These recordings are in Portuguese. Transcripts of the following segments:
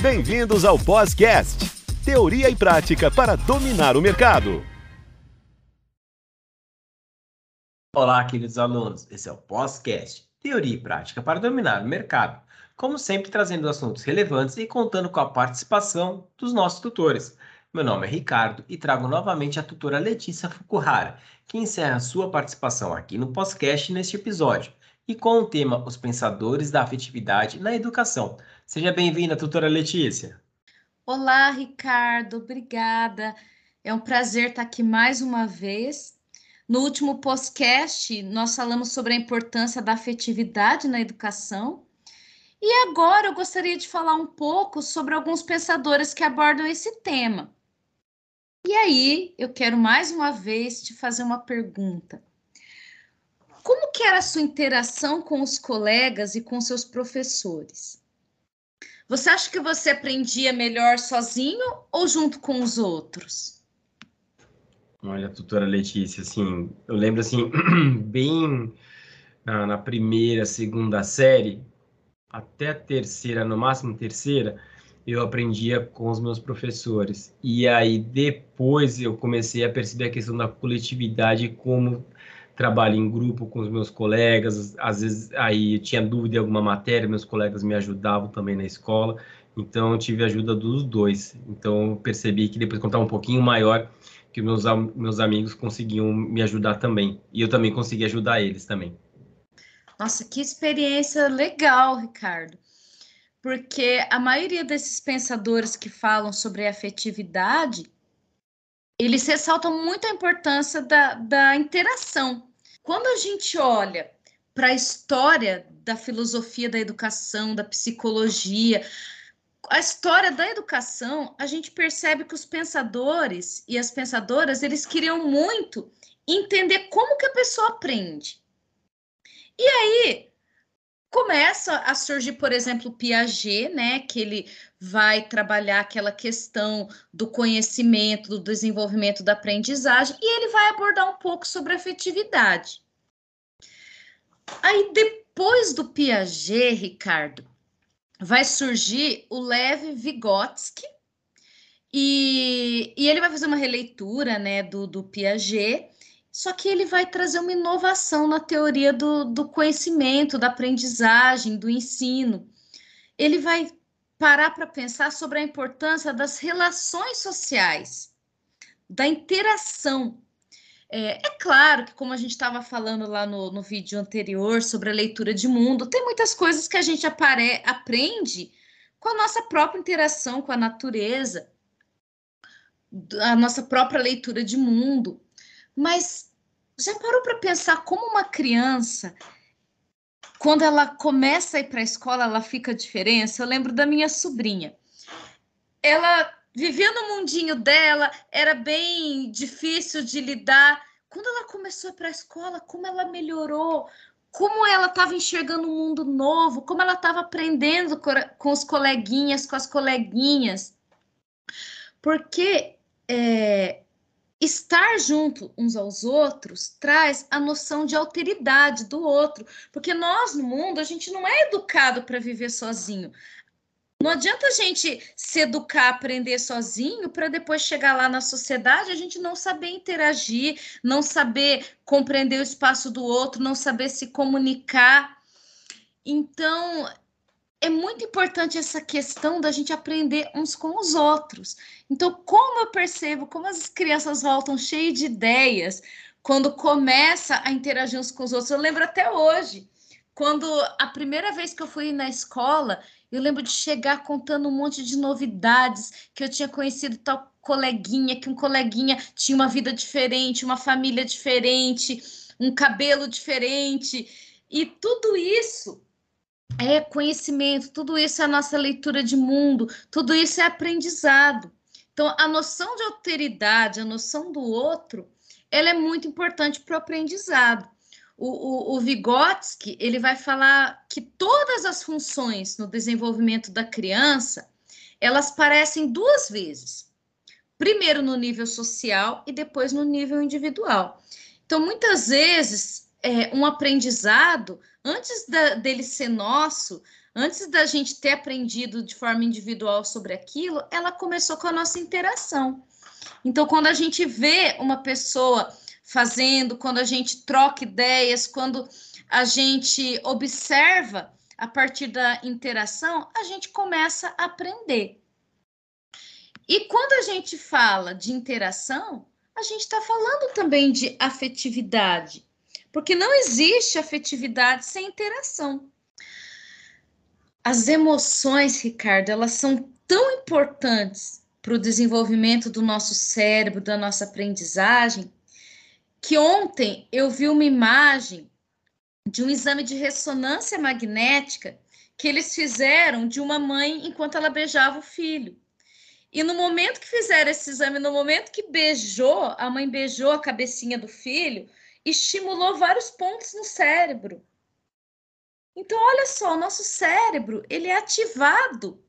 Bem-vindos ao Podcast, teoria e prática para dominar o mercado. Olá, queridos alunos. Esse é o Podcast, teoria e prática para dominar o mercado. Como sempre, trazendo assuntos relevantes e contando com a participação dos nossos tutores. Meu nome é Ricardo e trago novamente a tutora Letícia Fukuhara, que encerra sua participação aqui no podcast neste episódio e com o tema Os Pensadores da Afetividade na Educação. Seja bem-vinda, tutora Letícia. Olá, Ricardo, obrigada. É um prazer estar aqui mais uma vez. No último podcast, nós falamos sobre a importância da afetividade na educação. E agora eu gostaria de falar um pouco sobre alguns pensadores que abordam esse tema. E aí, eu quero mais uma vez te fazer uma pergunta. Como que era a sua interação com os colegas e com seus professores? Você acha que você aprendia melhor sozinho ou junto com os outros? Olha, tutora Letícia, assim, eu lembro assim, bem na, na, primeira, segunda série, até a terceira, no máximo terceira, eu aprendia com os meus professores. E aí depois eu comecei a perceber a questão da coletividade como trabalho em grupo com os meus colegas, às vezes aí tinha dúvida em alguma matéria, meus colegas me ajudavam também na escola, então eu tive ajuda dos dois. Então percebi que depois contar um pouquinho maior que meus meus amigos conseguiam me ajudar também, e eu também consegui ajudar eles também. Nossa, que experiência legal, Ricardo. Porque a maioria desses pensadores que falam sobre afetividade, eles ressaltam muito a importância da, da interação. Quando a gente olha para a história da filosofia da educação, da psicologia, a história da educação, a gente percebe que os pensadores e as pensadoras, eles queriam muito entender como que a pessoa aprende. E aí, começa a surgir, por exemplo, o Piaget, né, que ele vai trabalhar aquela questão do conhecimento, do desenvolvimento da aprendizagem, e ele vai abordar um pouco sobre afetividade. Aí depois do Piaget, Ricardo, vai surgir o Lev Vygotsky, e, e ele vai fazer uma releitura, né, do, do Piaget, só que ele vai trazer uma inovação na teoria do, do conhecimento, da aprendizagem, do ensino. Ele vai parar para pensar sobre a importância das relações sociais, da interação. É, é claro que, como a gente estava falando lá no, no vídeo anterior sobre a leitura de mundo, tem muitas coisas que a gente apare, aprende com a nossa própria interação com a natureza, a nossa própria leitura de mundo. Mas já parou para pensar como uma criança, quando ela começa a ir para a escola, ela fica a diferença? Eu lembro da minha sobrinha. Ela vivia no mundinho dela, era bem difícil de lidar. Quando ela começou a ir para a escola, como ela melhorou, como ela estava enxergando um mundo novo, como ela estava aprendendo com os coleguinhas, com as coleguinhas. Porque é, estar junto uns aos outros traz a noção de alteridade do outro, porque nós no mundo a gente não é educado para viver sozinho. Não adianta a gente se educar, aprender sozinho, para depois chegar lá na sociedade a gente não saber interagir, não saber compreender o espaço do outro, não saber se comunicar. Então, é muito importante essa questão da gente aprender uns com os outros. Então, como eu percebo como as crianças voltam cheias de ideias quando começa a interagir uns com os outros. Eu lembro até hoje, quando a primeira vez que eu fui na escola, eu lembro de chegar contando um monte de novidades, que eu tinha conhecido tal coleguinha, que um coleguinha tinha uma vida diferente, uma família diferente, um cabelo diferente. E tudo isso é conhecimento, tudo isso é a nossa leitura de mundo, tudo isso é aprendizado. Então, a noção de alteridade, a noção do outro, ela é muito importante para o aprendizado. O, o, o Vygotsky, ele vai falar que todas as funções no desenvolvimento da criança, elas parecem duas vezes. Primeiro no nível social e depois no nível individual. Então, muitas vezes, é, um aprendizado, antes da, dele ser nosso, antes da gente ter aprendido de forma individual sobre aquilo, ela começou com a nossa interação. Então, quando a gente vê uma pessoa fazendo, quando a gente troca ideias, quando a gente observa a partir da interação, a gente começa a aprender. E quando a gente fala de interação, a gente está falando também de afetividade, porque não existe afetividade sem interação. As emoções, Ricardo, elas são tão importantes para o desenvolvimento do nosso cérebro, da nossa aprendizagem, que ontem eu vi uma imagem de um exame de ressonância magnética que eles fizeram de uma mãe enquanto ela beijava o filho. E no momento que fizeram esse exame, no momento que beijou, a mãe beijou a cabecinha do filho, estimulou vários pontos no cérebro. Então, olha só, o nosso cérebro, ele é ativado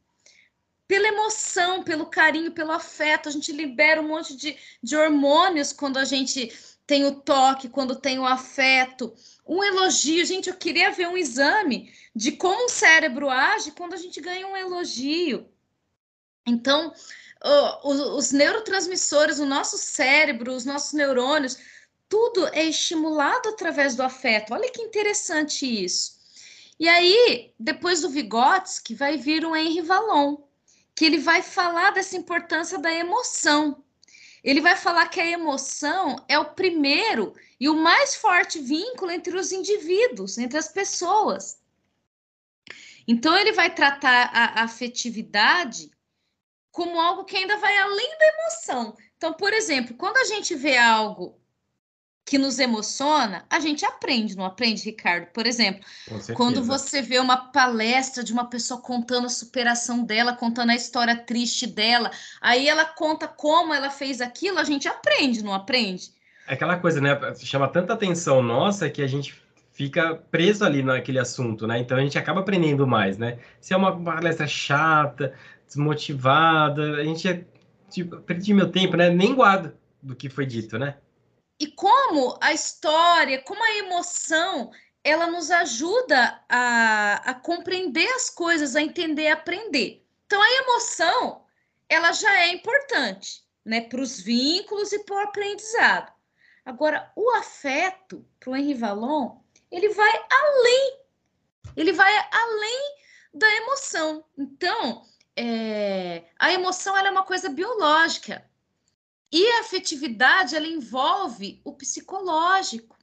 pela emoção, pelo carinho, pelo afeto. A gente libera um monte de, de hormônios quando a gente tem o toque, quando tem o afeto. Um elogio, gente, eu queria ver um exame de como o cérebro age quando a gente ganha um elogio. Então, os, os neurotransmissores, o nosso cérebro, os nossos neurônios, tudo é estimulado através do afeto. Olha que interessante isso. E aí, depois do Vygotsky, vai vir o Henri Vallon, que ele vai falar dessa importância da emoção. Ele vai falar que a emoção é o primeiro e o mais forte vínculo entre os indivíduos, entre as pessoas. Então, ele vai tratar a afetividade como algo que ainda vai além da emoção. Então, por exemplo, quando a gente vê algo que nos emociona, a gente aprende, não aprende, Ricardo? Por exemplo, quando você vê uma palestra de uma pessoa contando a superação dela, contando a história triste dela, aí ela conta como ela fez aquilo, a gente aprende, não aprende? É aquela coisa, né? Chama tanta atenção nossa que a gente fica preso ali naquele assunto, né? Então a gente acaba aprendendo mais, né? Se é uma palestra chata, desmotivada, a gente tipo, perdi meu tempo, né? Nem guardo do que foi dito, né? E como a história, como a emoção, ela nos ajuda a, a compreender as coisas, a entender, a aprender. Então a emoção, ela já é importante, né? Para os vínculos e para o aprendizado. Agora, o afeto, para o Henri Vallon, ele vai além. Ele vai além da emoção. Então, é, a emoção é uma coisa biológica. E a afetividade, ela envolve o psicológico.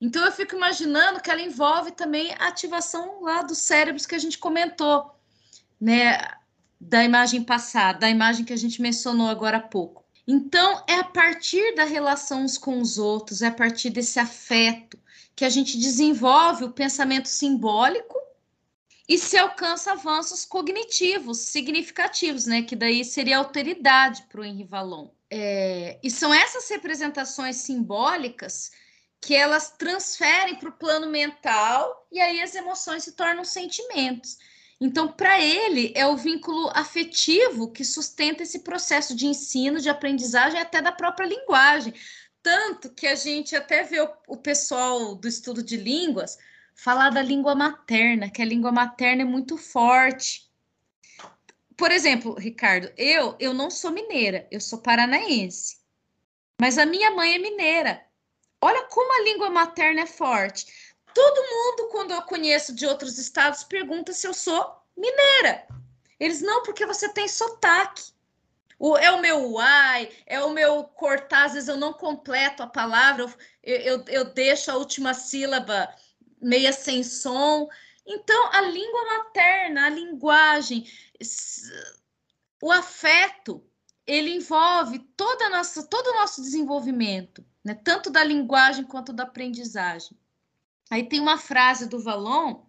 Então, eu fico imaginando que ela envolve também a ativação lá dos cérebros que a gente comentou, né? Da imagem passada, da imagem que a gente mencionou agora há pouco. Então, é a partir da relação uns com os outros, é a partir desse afeto que a gente desenvolve o pensamento simbólico e se alcança avanços cognitivos significativos, né? Que daí seria alteridade para o Henri Vallon. É, e são essas representações simbólicas que elas transferem para o plano mental e aí as emoções se tornam sentimentos. Então, para ele, é o vínculo afetivo que sustenta esse processo de ensino, de aprendizagem, até da própria linguagem. Tanto que a gente até vê o, o pessoal do estudo de línguas falar da língua materna, que a língua materna é muito forte. Por exemplo, Ricardo, eu eu não sou mineira, eu sou paranaense. Mas a minha mãe é mineira. Olha como a língua materna é forte. Todo mundo, quando eu conheço de outros estados, pergunta se eu sou mineira. Eles não, porque você tem sotaque. O, é o meu uai, é o meu cortar, às vezes eu não completo a palavra, eu, eu, eu deixo a última sílaba meia sem som. Então, a língua materna, a linguagem, o afeto, ele envolve toda nossa, todo o nosso desenvolvimento, né? tanto da linguagem quanto da aprendizagem. Aí tem uma frase do Valon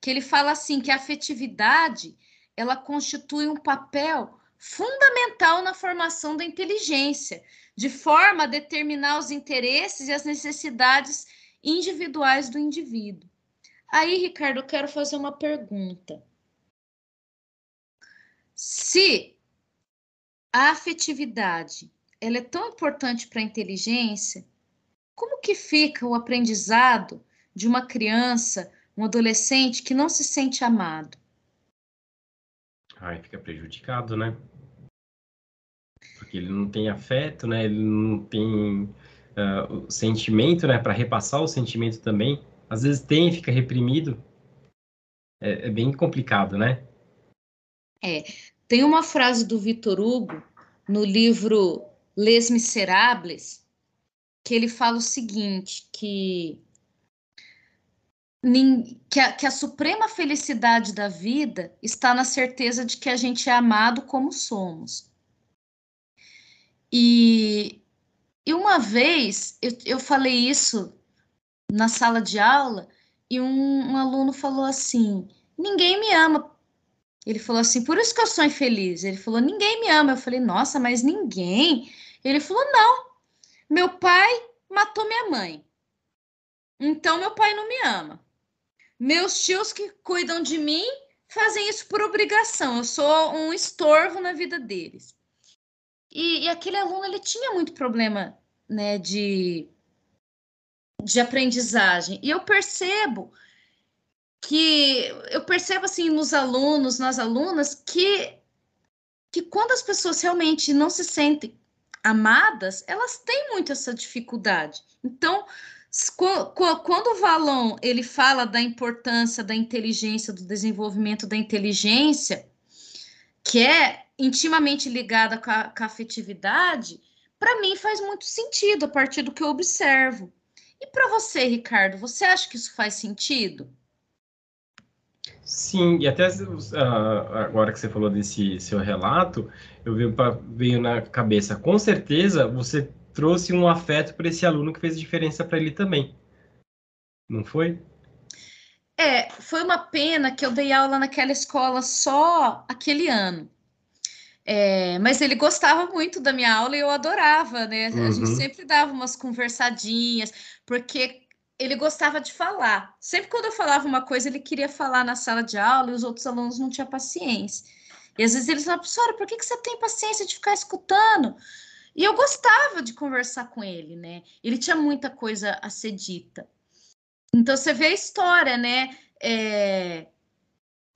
que ele fala assim que a afetividade ela constitui um papel fundamental na formação da inteligência, de forma a determinar os interesses e as necessidades individuais do indivíduo. Aí, Ricardo, eu quero fazer uma pergunta. Se a afetividade ela é tão importante para a inteligência, como que fica o aprendizado de uma criança um adolescente que não se sente amado? Ai, fica prejudicado, né? Porque ele não tem afeto, né? Ele não tem uh, sentimento, né? Para repassar o sentimento também. Às vezes tem, fica reprimido. É, é bem complicado, né? É. Tem uma frase do Vitor Hugo no livro Les Miserables que ele fala o seguinte, que que a, que a, suprema felicidade da vida está na certeza de que a gente é amado como somos. E, e uma vez eu, eu falei isso na sala de aula e um, um aluno falou assim: ninguém me ama. Ele falou assim, por isso que eu sou infeliz. Ele falou, ninguém me ama. Eu falei, nossa, mas ninguém. Ele falou, não. Meu pai matou minha mãe. Então meu pai não me ama. Meus tios que cuidam de mim fazem isso por obrigação. Eu sou um estorvo na vida deles. E, e aquele aluno ele tinha muito problema, né, de de aprendizagem. E eu percebo que eu percebo assim nos alunos, nas alunas que que quando as pessoas realmente não se sentem amadas, elas têm muito essa dificuldade. Então, quando o Valon ele fala da importância da inteligência, do desenvolvimento da inteligência, que é intimamente ligada com a, com a afetividade, para mim faz muito sentido a partir do que eu observo. E para você, Ricardo, você acha que isso faz sentido? Sim, e até uh, agora que você falou desse seu relato, eu veio, veio na cabeça, com certeza você trouxe um afeto para esse aluno que fez diferença para ele também. Não foi? É, foi uma pena que eu dei aula naquela escola só aquele ano. É, mas ele gostava muito da minha aula e eu adorava, né? Uhum. A gente uhum. sempre dava umas conversadinhas, porque ele gostava de falar. Sempre quando eu falava uma coisa, ele queria falar na sala de aula e os outros alunos não tinham paciência. E às vezes eles falavam, professora, por que, que você tem paciência de ficar escutando? E eu gostava de conversar com ele, né? Ele tinha muita coisa a ser dita. Então você vê a história, né? É...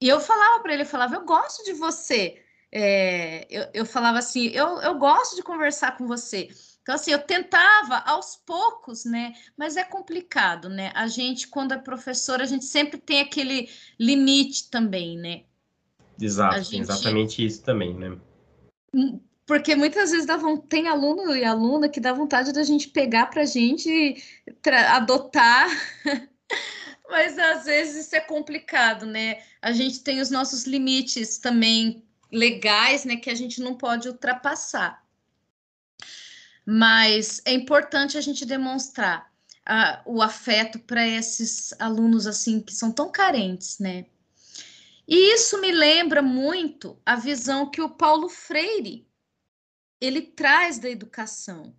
E eu falava para ele, eu falava, eu gosto de você. É... Eu, eu falava assim, eu, eu gosto de conversar com você. Então, assim, eu tentava aos poucos, né? Mas é complicado, né? A gente, quando é professora, a gente sempre tem aquele limite também, né? Exato, gente... exatamente isso também, né? Hum, porque muitas vezes dá, tem aluno e aluna que dá vontade da gente pegar para a gente adotar, mas às vezes isso é complicado, né? A gente tem os nossos limites também legais, né, que a gente não pode ultrapassar. Mas é importante a gente demonstrar uh, o afeto para esses alunos assim que são tão carentes, né? E isso me lembra muito a visão que o Paulo Freire ele traz da educação,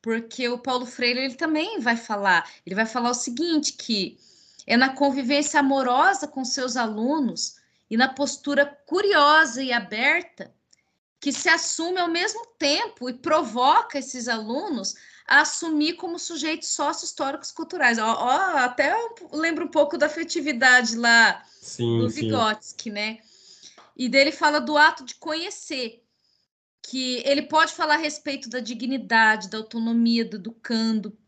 porque o Paulo Freire ele também vai falar, ele vai falar o seguinte que é na convivência amorosa com seus alunos e na postura curiosa e aberta que se assume ao mesmo tempo e provoca esses alunos a assumir como sujeitos sócio-históricos culturais. Ó, ó, até lembro um pouco da afetividade lá sim, do Vygotsky, né? E dele fala do ato de conhecer, que ele pode falar a respeito da dignidade, da autonomia do educando.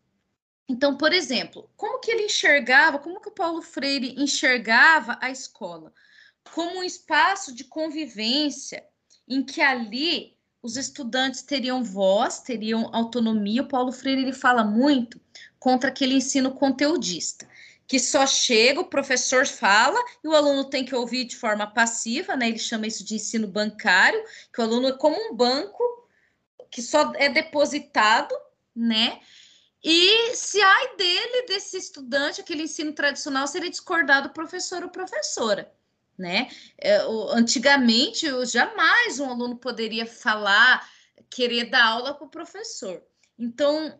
Então, por exemplo, como que ele enxergava, como que o Paulo Freire enxergava a escola? Como um espaço de convivência em que ali os estudantes teriam voz, teriam autonomia. O Paulo Freire ele fala muito contra aquele ensino conteudista que só chega, o professor fala e o aluno tem que ouvir de forma passiva, né? Ele chama isso de ensino bancário, que o aluno é como um banco que só é depositado, né? E se ai dele, desse estudante, aquele ensino tradicional, se ele discordar do professor ou professora, né? É, antigamente, jamais um aluno poderia falar, querer dar aula para o professor. Então,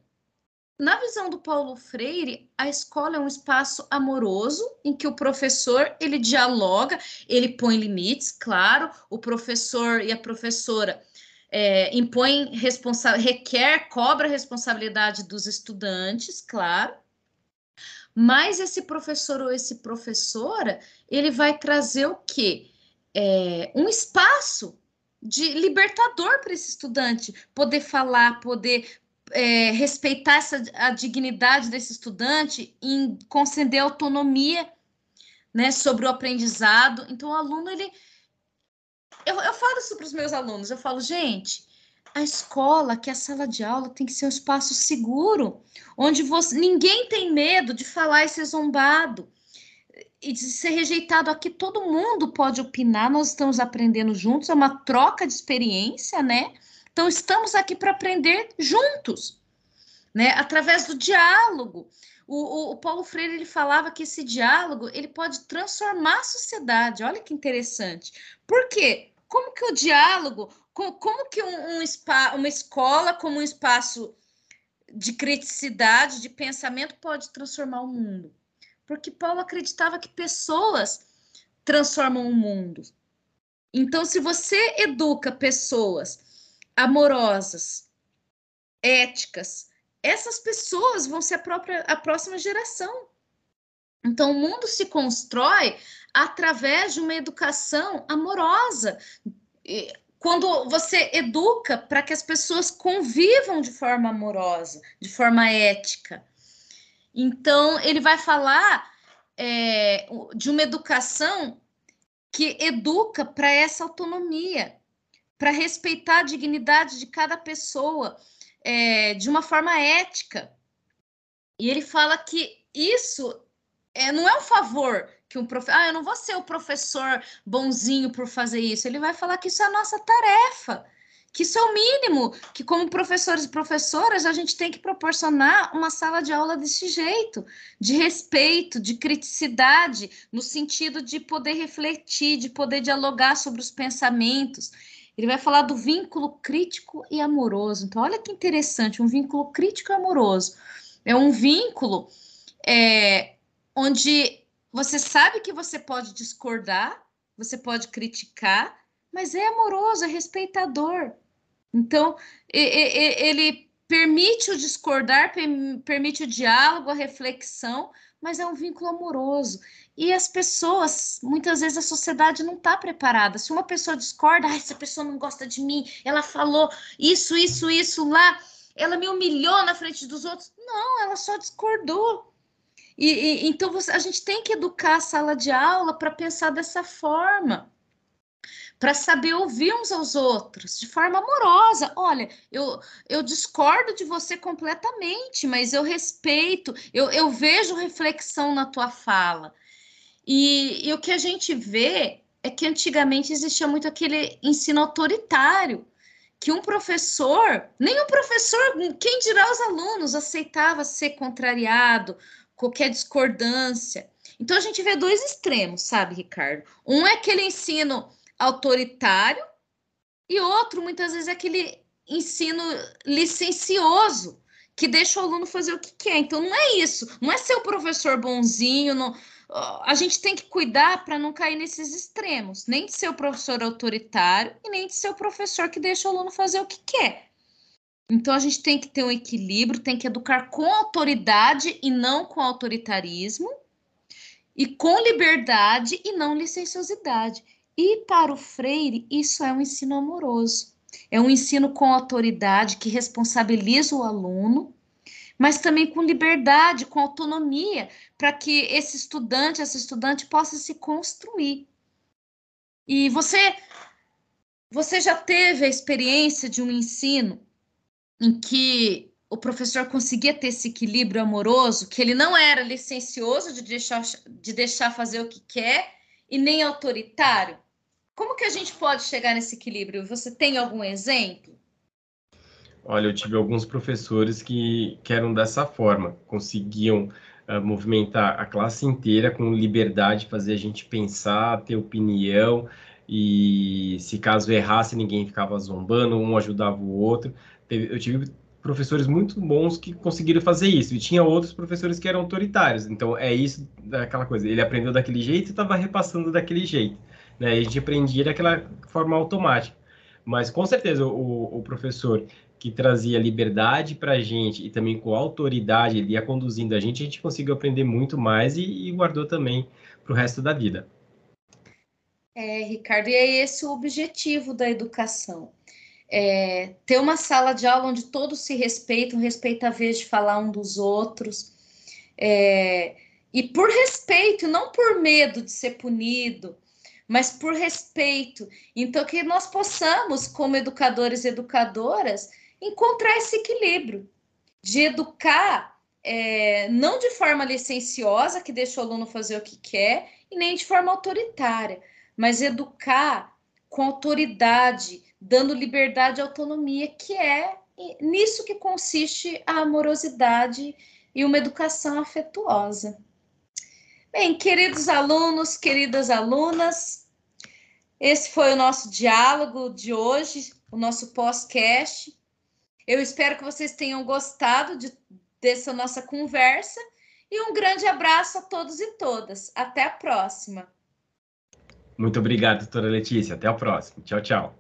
na visão do Paulo Freire, a escola é um espaço amoroso em que o professor ele dialoga, ele põe limites, claro, o professor e a professora é, impõem responsa requer, cobra responsabilidade dos estudantes, claro, mais esse professor ou esse professora, ele vai trazer o quê? É, um espaço de libertador para esse estudante poder falar, poder é, respeitar essa, a dignidade desse estudante, em conceder autonomia né, sobre o aprendizado. Então, o aluno, ele. Eu, eu falo isso para os meus alunos, eu falo, gente, a escola, que é a sala de aula, tem que ser um espaço seguro, onde você, ninguém tem medo de falar e ser zombado e de ser rejeitado aqui, todo mundo pode opinar, nós estamos aprendendo juntos, é uma troca de experiência, né? Então, estamos aqui para aprender juntos, né? Através do diálogo. O, o, o, Paulo Freire ele falava que esse diálogo ele pode transformar a sociedade. Olha que interessante. Por quê? Como que o diálogo, como, como que um, um spa, uma escola como um espaço de criticidade, de pensamento pode transformar o mundo? porque Paulo acreditava que pessoas transformam o mundo. Então, se você educa pessoas amorosas, éticas, essas pessoas vão ser a própria a próxima geração. Então, o mundo se constrói através de uma educação amorosa. Quando você educa para que as pessoas convivam de forma amorosa, de forma ética. Então, ele vai falar é, de uma educação que educa para essa autonomia, para respeitar a dignidade de cada pessoa é, de uma forma ética. E ele fala que isso é, não é um favor que um professor. Ah, eu não vou ser o professor bonzinho por fazer isso. Ele vai falar que isso é a nossa tarefa que isso é o mínimo, que como professores e professoras a gente tem que proporcionar uma sala de aula desse jeito, de respeito, de criticidade, no sentido de poder refletir, de poder dialogar sobre os pensamentos. Ele vai falar do vínculo crítico e amoroso. Então, olha que interessante, um vínculo crítico e amoroso. É um vínculo é, onde você sabe que você pode discordar, você pode criticar, mas é amoroso, é respeitador. Então, ele permite o discordar, permite o diálogo, a reflexão, mas é um vínculo amoroso. E as pessoas, muitas vezes a sociedade não está preparada. Se uma pessoa discorda, ah, essa pessoa não gosta de mim, ela falou isso, isso, isso lá, ela me humilhou na frente dos outros. Não, ela só discordou. E, e então você, a gente tem que educar a sala de aula para pensar dessa forma para saber ouvir uns aos outros de forma amorosa. Olha, eu, eu discordo de você completamente, mas eu respeito, eu, eu vejo reflexão na tua fala. E, e o que a gente vê é que antigamente existia muito aquele ensino autoritário, que um professor, nem o professor, quem dirá os alunos, aceitava ser contrariado, qualquer discordância. Então a gente vê dois extremos, sabe, Ricardo? Um é aquele ensino autoritário e outro, muitas vezes, é aquele ensino licencioso que deixa o aluno fazer o que quer. Então, não é isso. Não é ser o professor bonzinho. Não... A gente tem que cuidar para não cair nesses extremos. Nem de ser o professor autoritário e nem de ser o professor que deixa o aluno fazer o que quer. Então, a gente tem que ter um equilíbrio, tem que educar com autoridade e não com autoritarismo, e com liberdade e não licenciosidade. E para o Freire, isso é um ensino amoroso. É um ensino com autoridade que responsabiliza o aluno, mas também com liberdade, com autonomia, para que esse estudante, essa estudante possa se construir. E você você já teve a experiência de um ensino em que o professor conseguia ter esse equilíbrio amoroso, que ele não era licencioso de deixar, de deixar fazer o que quer e nem autoritário? Como que a gente pode chegar nesse equilíbrio? Você tem algum exemplo? Olha, eu tive alguns professores que, que eram dessa forma, conseguiam uh, movimentar a classe inteira com liberdade, fazer a gente pensar, ter opinião, e se caso errasse, ninguém ficava zombando, um ajudava o outro. Eu tive professores muito bons que conseguiram fazer isso, e tinha outros professores que eram autoritários. Então, é isso, aquela coisa, ele aprendeu daquele jeito e estava repassando daquele jeito né? A gente aprendia daquela forma automática. Mas com certeza o, o professor que trazia liberdade para a gente e também com autoridade, ele ia conduzindo a gente, a gente conseguiu aprender muito mais e, e guardou também para o resto da vida. É, Ricardo, e é esse o objetivo da educação. É, ter uma sala de aula onde todos se respeitam, respeitam a vez de falar um dos outros. É, e por respeito, não por medo de ser punido, mas por respeito. Então, que nós possamos, como educadores e educadoras, encontrar esse equilíbrio de educar, é, não de forma licenciosa, que deixa o aluno fazer o que quer, e nem de forma autoritária, mas educar com autoridade, dando liberdade e autonomia, que é nisso que consiste a amorosidade e uma educação afetuosa. Bem, queridos alunos, queridas alunas, esse foi o nosso diálogo de hoje, o nosso pós-cast. Eu espero que vocês tenham gostado de, dessa nossa conversa e um grande abraço a todos e todas. Até a próxima. Muito obrigado, doutora Letícia. Até a próxima. Tchau, tchau.